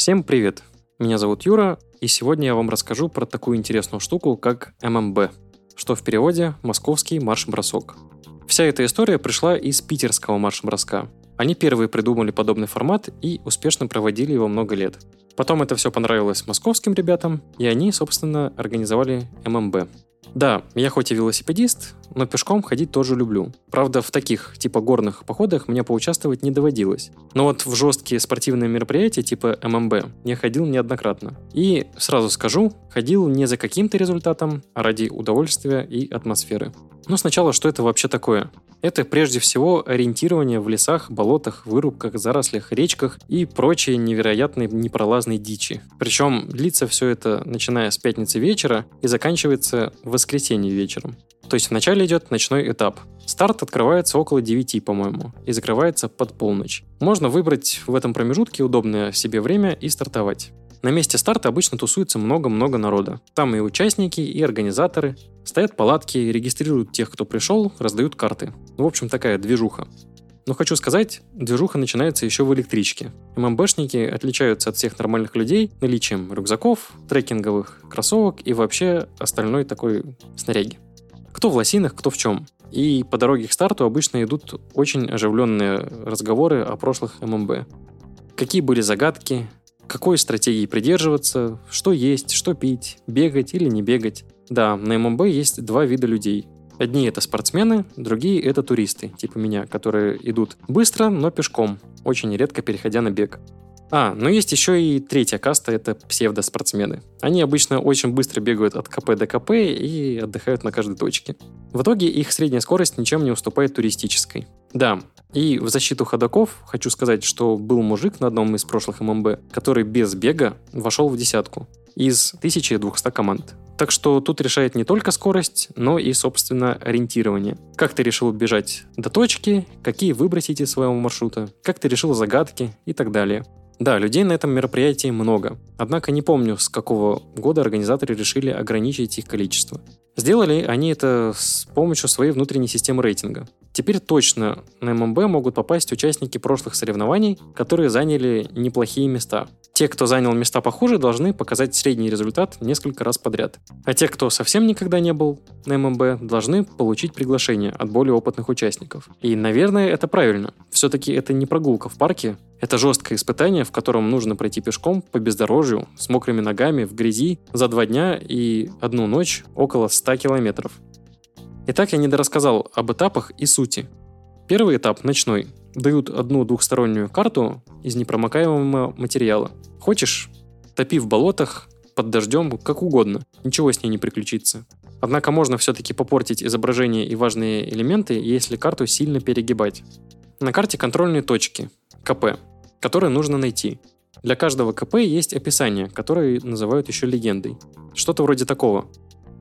Всем привет! Меня зовут Юра, и сегодня я вам расскажу про такую интересную штуку, как ММБ, что в переводе «Московский марш-бросок». Вся эта история пришла из питерского марш-броска. Они первые придумали подобный формат и успешно проводили его много лет. Потом это все понравилось московским ребятам, и они, собственно, организовали ММБ. Да, я хоть и велосипедист, но пешком ходить тоже люблю. Правда, в таких, типа горных походах мне поучаствовать не доводилось. Но вот в жесткие спортивные мероприятия, типа ММБ, я ходил неоднократно. И, сразу скажу, ходил не за каким-то результатом, а ради удовольствия и атмосферы. Но сначала, что это вообще такое? Это прежде всего ориентирование в лесах, болотах, вырубках, зарослях, речках и прочей невероятной непролазной дичи. Причем длится все это начиная с пятницы вечера и заканчивается в воскресенье вечером. То есть вначале идет ночной этап. Старт открывается около 9, по-моему, и закрывается под полночь. Можно выбрать в этом промежутке удобное себе время и стартовать. На месте старта обычно тусуется много-много народа. Там и участники, и организаторы. Стоят палатки, регистрируют тех, кто пришел, раздают карты. В общем, такая движуха. Но хочу сказать, движуха начинается еще в электричке. ММБшники отличаются от всех нормальных людей наличием рюкзаков, трекинговых кроссовок и вообще остальной такой снаряги. Кто в лосинах, кто в чем. И по дороге к старту обычно идут очень оживленные разговоры о прошлых ММБ. Какие были загадки, какой стратегии придерживаться, что есть, что пить, бегать или не бегать. Да, на ММБ есть два вида людей. Одни это спортсмены, другие это туристы, типа меня, которые идут быстро, но пешком, очень редко переходя на бег. А, ну есть еще и третья каста, это псевдоспортсмены. Они обычно очень быстро бегают от КП до КП и отдыхают на каждой точке. В итоге их средняя скорость ничем не уступает туристической. Да, и в защиту ходаков хочу сказать, что был мужик на одном из прошлых ММБ, который без бега вошел в десятку из 1200 команд. Так что тут решает не только скорость, но и, собственно, ориентирование. Как ты решил бежать до точки, какие выбросить из своего маршрута, как ты решил загадки и так далее. Да, людей на этом мероприятии много. Однако не помню, с какого года организаторы решили ограничить их количество. Сделали они это с помощью своей внутренней системы рейтинга. Теперь точно на ММБ могут попасть участники прошлых соревнований, которые заняли неплохие места. Те, кто занял места похуже, должны показать средний результат несколько раз подряд. А те, кто совсем никогда не был на ММБ, должны получить приглашение от более опытных участников. И, наверное, это правильно. Все-таки это не прогулка в парке, это жесткое испытание, в котором нужно пройти пешком по бездорожью, с мокрыми ногами, в грязи, за два дня и одну ночь около 100 километров. Итак, я недорассказал об этапах и сути. Первый этап – ночной. Дают одну двухстороннюю карту из непромокаемого материала. Хочешь – топи в болотах, под дождем, как угодно. Ничего с ней не приключится. Однако можно все-таки попортить изображение и важные элементы, если карту сильно перегибать. На карте контрольные точки – КП, которые нужно найти. Для каждого КП есть описание, которое называют еще легендой. Что-то вроде такого.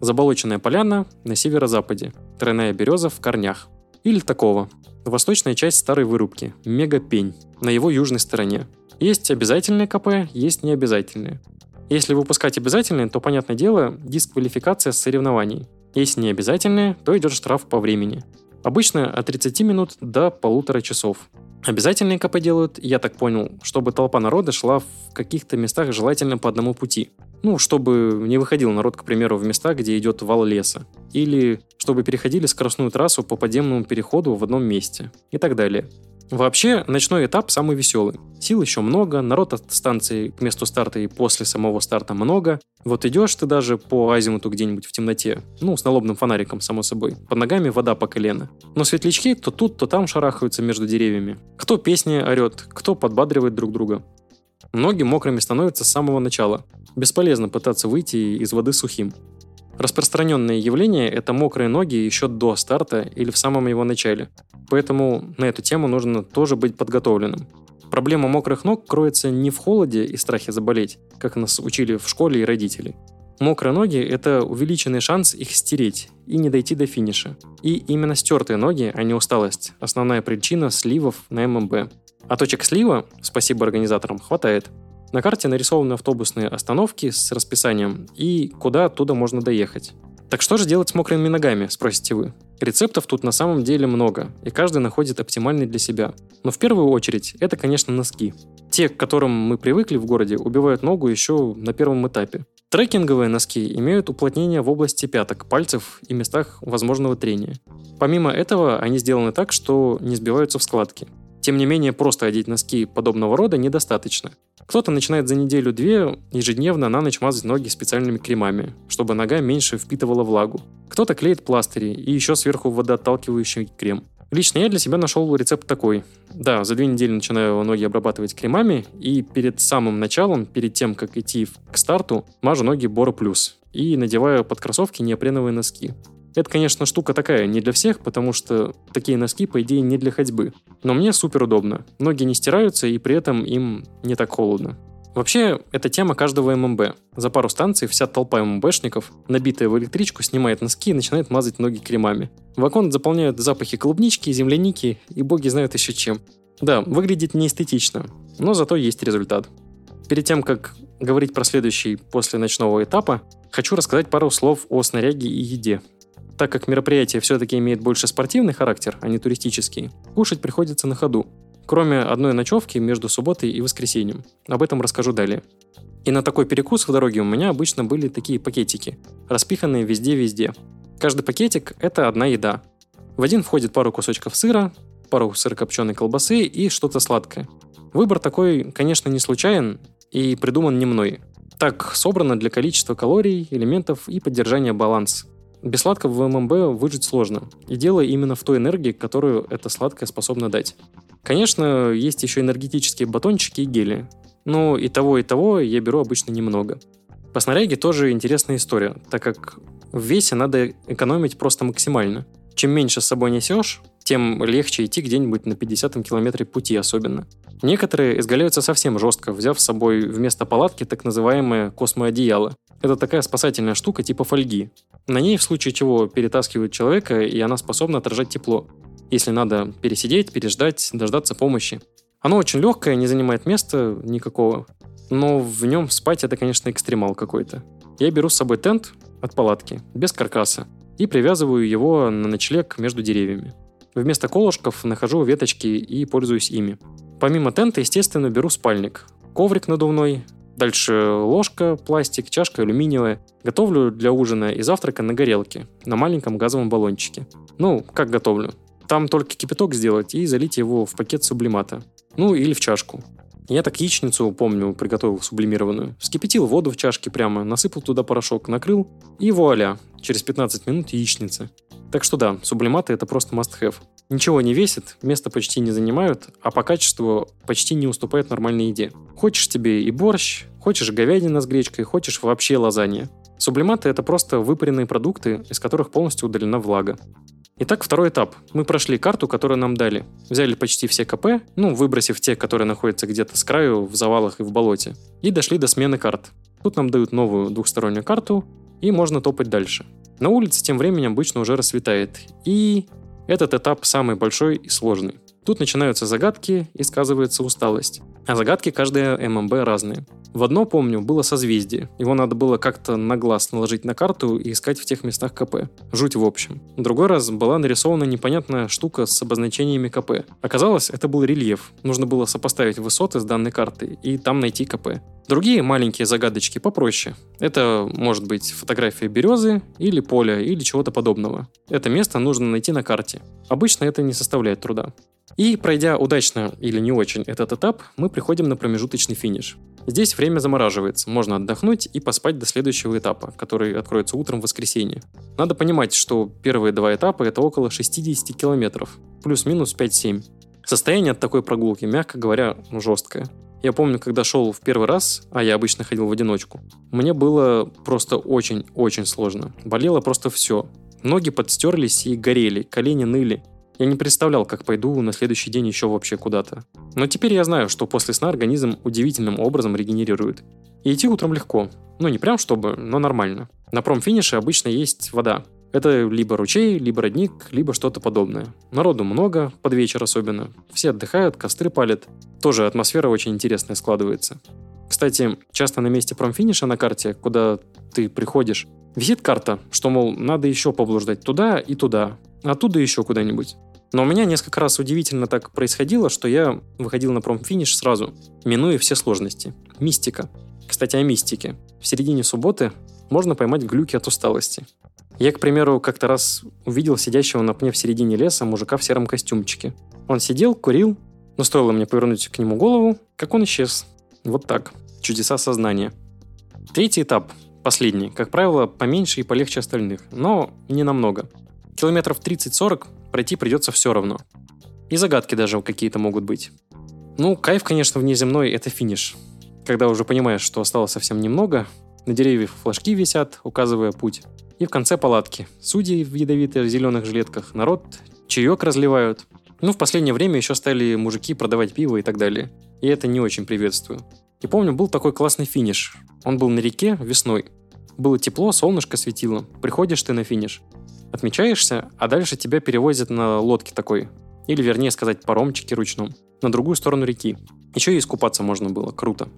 Заболоченная поляна на северо-западе, тройная береза в корнях. Или такого. Восточная часть старой вырубки, мегапень, на его южной стороне. Есть обязательные КП, есть необязательные. Если выпускать обязательные, то, понятное дело, дисквалификация с соревнований. Если не обязательные, то идет штраф по времени. Обычно от 30 минут до полутора часов. Обязательные КП делают, я так понял, чтобы толпа народа шла в каких-то местах желательно по одному пути. Ну, чтобы не выходил народ, к примеру, в места, где идет вал леса. Или чтобы переходили скоростную трассу по подземному переходу в одном месте. И так далее. Вообще, ночной этап самый веселый. Сил еще много, народ от станции к месту старта и после самого старта много. Вот идешь ты даже по азимуту где-нибудь в темноте, ну, с налобным фонариком, само собой. Под ногами вода по колено. Но светлячки то тут, то там шарахаются между деревьями. Кто песни орет, кто подбадривает друг друга. Многие мокрыми становятся с самого начала. Бесполезно пытаться выйти из воды сухим. Распространенное явление – это мокрые ноги еще до старта или в самом его начале. Поэтому на эту тему нужно тоже быть подготовленным. Проблема мокрых ног кроется не в холоде и страхе заболеть, как нас учили в школе и родители. Мокрые ноги – это увеличенный шанс их стереть и не дойти до финиша. И именно стертые ноги, а не усталость – основная причина сливов на ММБ. А точек слива, спасибо организаторам, хватает. На карте нарисованы автобусные остановки с расписанием и куда оттуда можно доехать. Так что же делать с мокрыми ногами, спросите вы? Рецептов тут на самом деле много, и каждый находит оптимальный для себя. Но в первую очередь это, конечно, носки. Те к которым мы привыкли в городе, убивают ногу еще на первом этапе. Трекинговые носки имеют уплотнение в области пяток, пальцев и местах возможного трения. Помимо этого, они сделаны так, что не сбиваются в складки. Тем не менее, просто одеть носки подобного рода недостаточно. Кто-то начинает за неделю-две ежедневно на ночь мазать ноги специальными кремами, чтобы нога меньше впитывала влагу. Кто-то клеит пластыри и еще сверху водоотталкивающий крем. Лично я для себя нашел рецепт такой. Да, за две недели начинаю ноги обрабатывать кремами, и перед самым началом, перед тем, как идти к старту, мажу ноги Боро Плюс и надеваю под кроссовки неопреновые носки. Это, конечно, штука такая, не для всех, потому что такие носки, по идее, не для ходьбы. Но мне супер удобно. Ноги не стираются, и при этом им не так холодно. Вообще, это тема каждого ММБ. За пару станций вся толпа ММБшников, набитая в электричку, снимает носки и начинает мазать ноги кремами. Вагон заполняют запахи клубнички, земляники и боги знают еще чем. Да, выглядит неэстетично, но зато есть результат. Перед тем, как говорить про следующий после ночного этапа, хочу рассказать пару слов о снаряге и еде. Так как мероприятие все-таки имеет больше спортивный характер, а не туристический, кушать приходится на ходу кроме одной ночевки между субботой и воскресеньем. Об этом расскажу далее. И на такой перекус в дороге у меня обычно были такие пакетики, распиханные везде-везде. Каждый пакетик – это одна еда. В один входит пару кусочков сыра, пару сырокопченой колбасы и что-то сладкое. Выбор такой, конечно, не случайен и придуман не мной. Так собрано для количества калорий, элементов и поддержания баланса. Без сладкого в ММБ выжить сложно. И дело именно в той энергии, которую это сладкое способно дать. Конечно, есть еще энергетические батончики и гели. Но и того, и того я беру обычно немного. По снаряге тоже интересная история, так как в весе надо экономить просто максимально. Чем меньше с собой несешь, тем легче идти где-нибудь на 50 километре пути особенно. Некоторые изгаляются совсем жестко, взяв с собой вместо палатки так называемое космоодеяло. Это такая спасательная штука типа фольги. На ней в случае чего перетаскивают человека, и она способна отражать тепло если надо пересидеть, переждать, дождаться помощи. Оно очень легкое, не занимает места никакого, но в нем спать это, конечно, экстремал какой-то. Я беру с собой тент от палатки, без каркаса, и привязываю его на ночлег между деревьями. Вместо колышков нахожу веточки и пользуюсь ими. Помимо тента, естественно, беру спальник. Коврик надувной, дальше ложка, пластик, чашка алюминиевая. Готовлю для ужина и завтрака на горелке, на маленьком газовом баллончике. Ну, как готовлю? Там только кипяток сделать и залить его в пакет сублимата. Ну, или в чашку. Я так яичницу, помню, приготовил сублимированную. Вскипятил воду в чашке прямо, насыпал туда порошок, накрыл, и вуаля, через 15 минут яичница. Так что да, сублиматы это просто must-have. Ничего не весит, места почти не занимают, а по качеству почти не уступают нормальной еде. Хочешь тебе и борщ, хочешь говядина с гречкой, хочешь вообще лазанья. Сублиматы – это просто выпаренные продукты, из которых полностью удалена влага. Итак, второй этап. Мы прошли карту, которую нам дали. Взяли почти все КП, ну, выбросив те, которые находятся где-то с краю, в завалах и в болоте. И дошли до смены карт. Тут нам дают новую двухстороннюю карту, и можно топать дальше. На улице тем временем обычно уже рассветает. И этот этап самый большой и сложный. Тут начинаются загадки и сказывается усталость. А загадки каждая ММБ разные. В одно, помню, было созвездие. Его надо было как-то на глаз наложить на карту и искать в тех местах КП. Жуть в общем. Другой раз была нарисована непонятная штука с обозначениями КП. Оказалось, это был рельеф. Нужно было сопоставить высоты с данной картой и там найти КП. Другие маленькие загадочки попроще. Это может быть фотография березы или поля или чего-то подобного. Это место нужно найти на карте. Обычно это не составляет труда. И пройдя удачно или не очень этот этап, мы приходим на промежуточный финиш. Здесь время замораживается, можно отдохнуть и поспать до следующего этапа, который откроется утром в воскресенье. Надо понимать, что первые два этапа это около 60 километров, плюс-минус 5-7. Состояние от такой прогулки, мягко говоря, жесткое. Я помню, когда шел в первый раз, а я обычно ходил в одиночку, мне было просто очень-очень сложно. Болело просто все. Ноги подстерлись и горели, колени ныли. Я не представлял, как пойду на следующий день еще вообще куда-то. Но теперь я знаю, что после сна организм удивительным образом регенерирует. И идти утром легко. Ну, не прям чтобы, но нормально. На промфинише обычно есть вода. Это либо ручей, либо родник, либо что-то подобное. Народу много, под вечер особенно. Все отдыхают, костры палят. Тоже атмосфера очень интересная складывается. Кстати, часто на месте промфиниша на карте, куда ты приходишь, висит карта, что, мол, надо еще поблуждать туда и туда, оттуда еще куда-нибудь. Но у меня несколько раз удивительно так происходило, что я выходил на промфиниш сразу, минуя все сложности. Мистика. Кстати, о мистике. В середине субботы можно поймать глюки от усталости. Я, к примеру, как-то раз увидел сидящего на пне в середине леса мужика в сером костюмчике. Он сидел, курил, но стоило мне повернуть к нему голову, как он исчез. Вот так. Чудеса сознания. Третий этап, последний, как правило, поменьше и полегче остальных, но не намного. Километров 30-40 пройти придется все равно. И загадки даже какие-то могут быть. Ну, кайф, конечно, внеземной – это финиш. Когда уже понимаешь, что осталось совсем немного, на деревьях флажки висят, указывая путь. И в конце палатки. Судьи в ядовитых зеленых жилетках, народ чаек разливают. Ну, в последнее время еще стали мужики продавать пиво и так далее. И это не очень приветствую. И помню, был такой классный финиш. Он был на реке весной. Было тепло, солнышко светило. Приходишь ты на финиш. Отмечаешься, а дальше тебя перевозят на лодке такой. Или, вернее сказать, паромчике ручном. На другую сторону реки. Еще и искупаться можно было. Круто.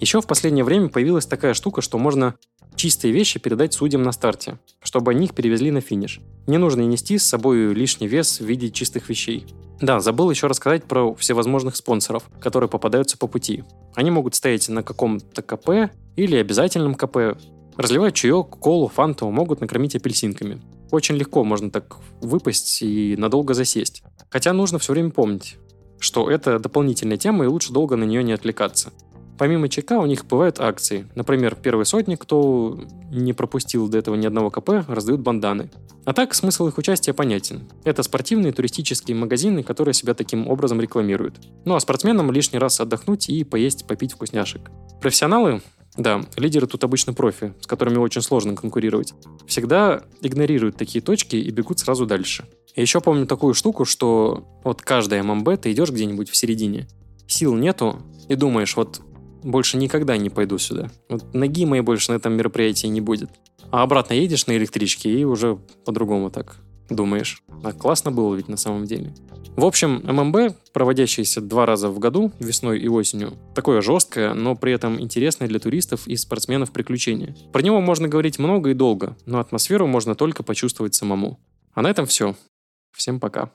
Еще в последнее время появилась такая штука, что можно чистые вещи передать судьям на старте, чтобы они их перевезли на финиш. Не нужно нести с собой лишний вес в виде чистых вещей. Да, забыл еще рассказать про всевозможных спонсоров, которые попадаются по пути. Они могут стоять на каком-то КП или обязательном КП, разливать чаек, колу, фанту, могут накормить апельсинками. Очень легко можно так выпасть и надолго засесть. Хотя нужно все время помнить, что это дополнительная тема и лучше долго на нее не отвлекаться. Помимо чека у них бывают акции. Например, первый сотник, кто не пропустил до этого ни одного КП, раздают банданы. А так, смысл их участия понятен. Это спортивные туристические магазины, которые себя таким образом рекламируют. Ну а спортсменам лишний раз отдохнуть и поесть, попить вкусняшек. Профессионалы да, лидеры тут обычно профи, с которыми очень сложно конкурировать. Всегда игнорируют такие точки и бегут сразу дальше. Я еще помню такую штуку, что вот каждая ММБ, ты идешь где-нибудь в середине, сил нету, и думаешь, вот больше никогда не пойду сюда. Вот ноги моей больше на этом мероприятии не будет. А обратно едешь на электричке и уже по-другому так думаешь. А классно было ведь на самом деле. В общем, ММБ, проводящееся два раза в году, весной и осенью, такое жесткое, но при этом интересное для туристов и спортсменов приключение. Про него можно говорить много и долго, но атмосферу можно только почувствовать самому. А на этом все. Всем пока.